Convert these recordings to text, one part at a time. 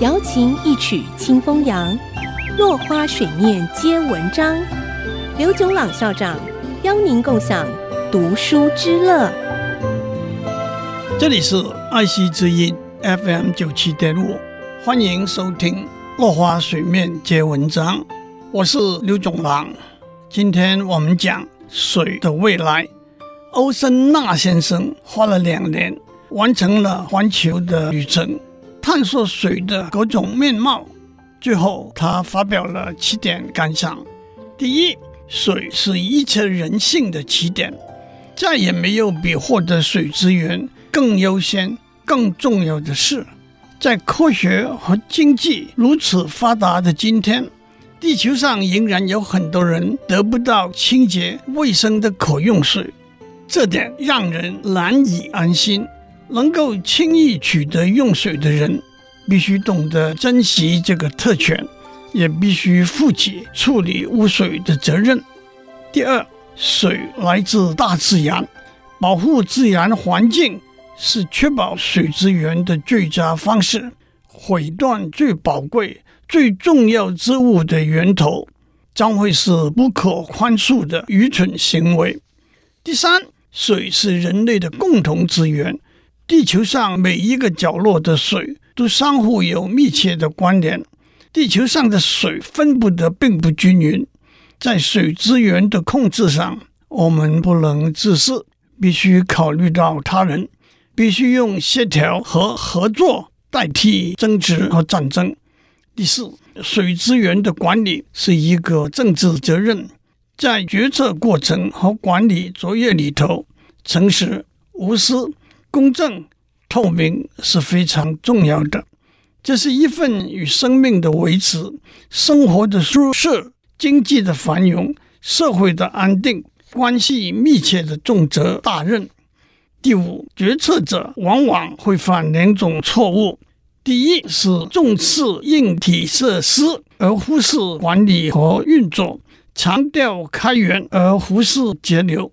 瑶琴一曲清风扬，落花水面皆文章。刘炯朗校长邀您共享读书之乐。这里是爱惜之音 FM 九七点五，欢迎收听《落花水面皆文章》，我是刘炯朗。今天我们讲水的未来。欧森纳先生花了两年，完成了环球的旅程。探索水的各种面貌，最后他发表了七点感想：第一，水是一切人性的起点，再也没有比获得水资源更优先、更重要的事。在科学和经济如此发达的今天，地球上仍然有很多人得不到清洁卫生的可用水，这点让人难以安心。能够轻易取得用水的人，必须懂得珍惜这个特权，也必须负起处理污水的责任。第二，水来自大自然，保护自然环境是确保水资源的最佳方式。毁断最宝贵、最重要之物的源头，将会是不可宽恕的愚蠢行为。第三，水是人类的共同资源。地球上每一个角落的水都相互有密切的关联。地球上的水分布的并不均匀，在水资源的控制上，我们不能自私，必须考虑到他人，必须用协调和合作代替争执和战争。第四，水资源的管理是一个政治责任，在决策过程和管理作业里头，诚实无私。公正、透明是非常重要的，这是一份与生命的维持、生活的舒适、经济的繁荣、社会的安定关系密切的重责大任。第五，决策者往往会犯两种错误：第一是重视硬体设施而忽视管理和运作，强调开源而忽视节流。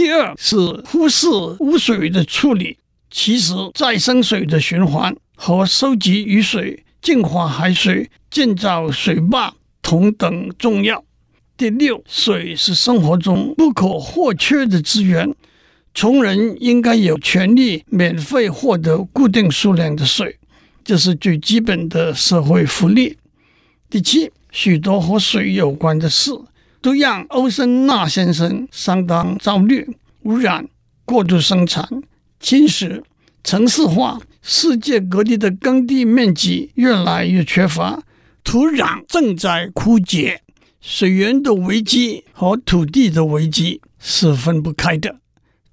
第二是忽视污水的处理，其实再生水的循环和收集雨水、净化海水、建造水坝同等重要。第六，水是生活中不可或缺的资源，穷人应该有权利免费获得固定数量的水，这是最基本的社会福利。第七，许多和水有关的事。都让欧森纳先生相当焦虑：污染、过度生产、侵蚀、城市化，世界各地的耕地面积越来越缺乏，土壤正在枯竭，水源的危机和土地的危机是分不开的。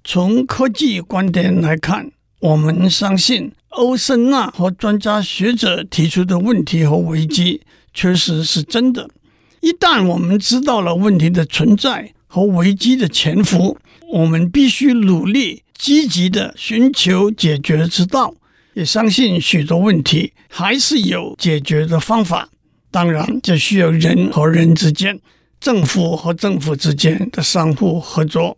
从科技观点来看，我们相信欧森纳和专家学者提出的问题和危机确实是真的。一旦我们知道了问题的存在和危机的潜伏，我们必须努力积极地寻求解决之道。也相信许多问题还是有解决的方法。当然，这需要人和人之间、政府和政府之间的相互合作。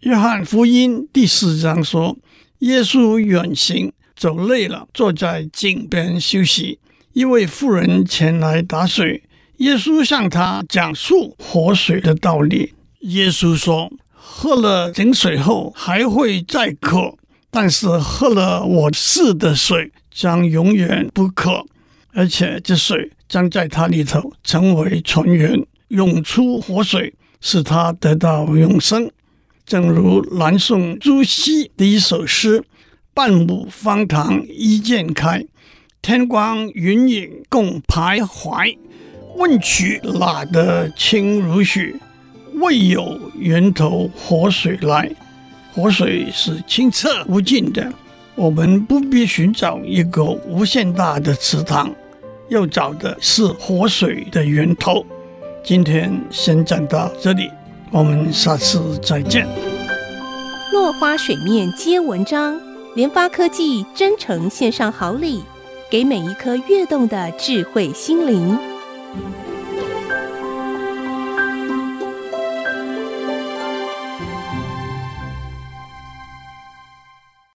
约翰福音第四章说：“耶稣远行，走累了，坐在井边休息。一位妇人前来打水。”耶稣向他讲述活水的道理。耶稣说：“喝了井水后还会再渴，但是喝了我赐的水将永远不渴，而且这水将在他里头成为泉源，涌出活水，使他得到永生。”正如南宋朱熹的一首诗：“半亩方塘一鉴开，天光云影共徘徊。”问渠哪得清如许？为有源头活水来。活水是清澈无尽的，我们不必寻找一个无限大的池塘，要找的是活水的源头。今天先讲到这里，我们下次再见。落花水面皆文章，联发科技真诚献上好礼，给每一颗跃动的智慧心灵。Thank you.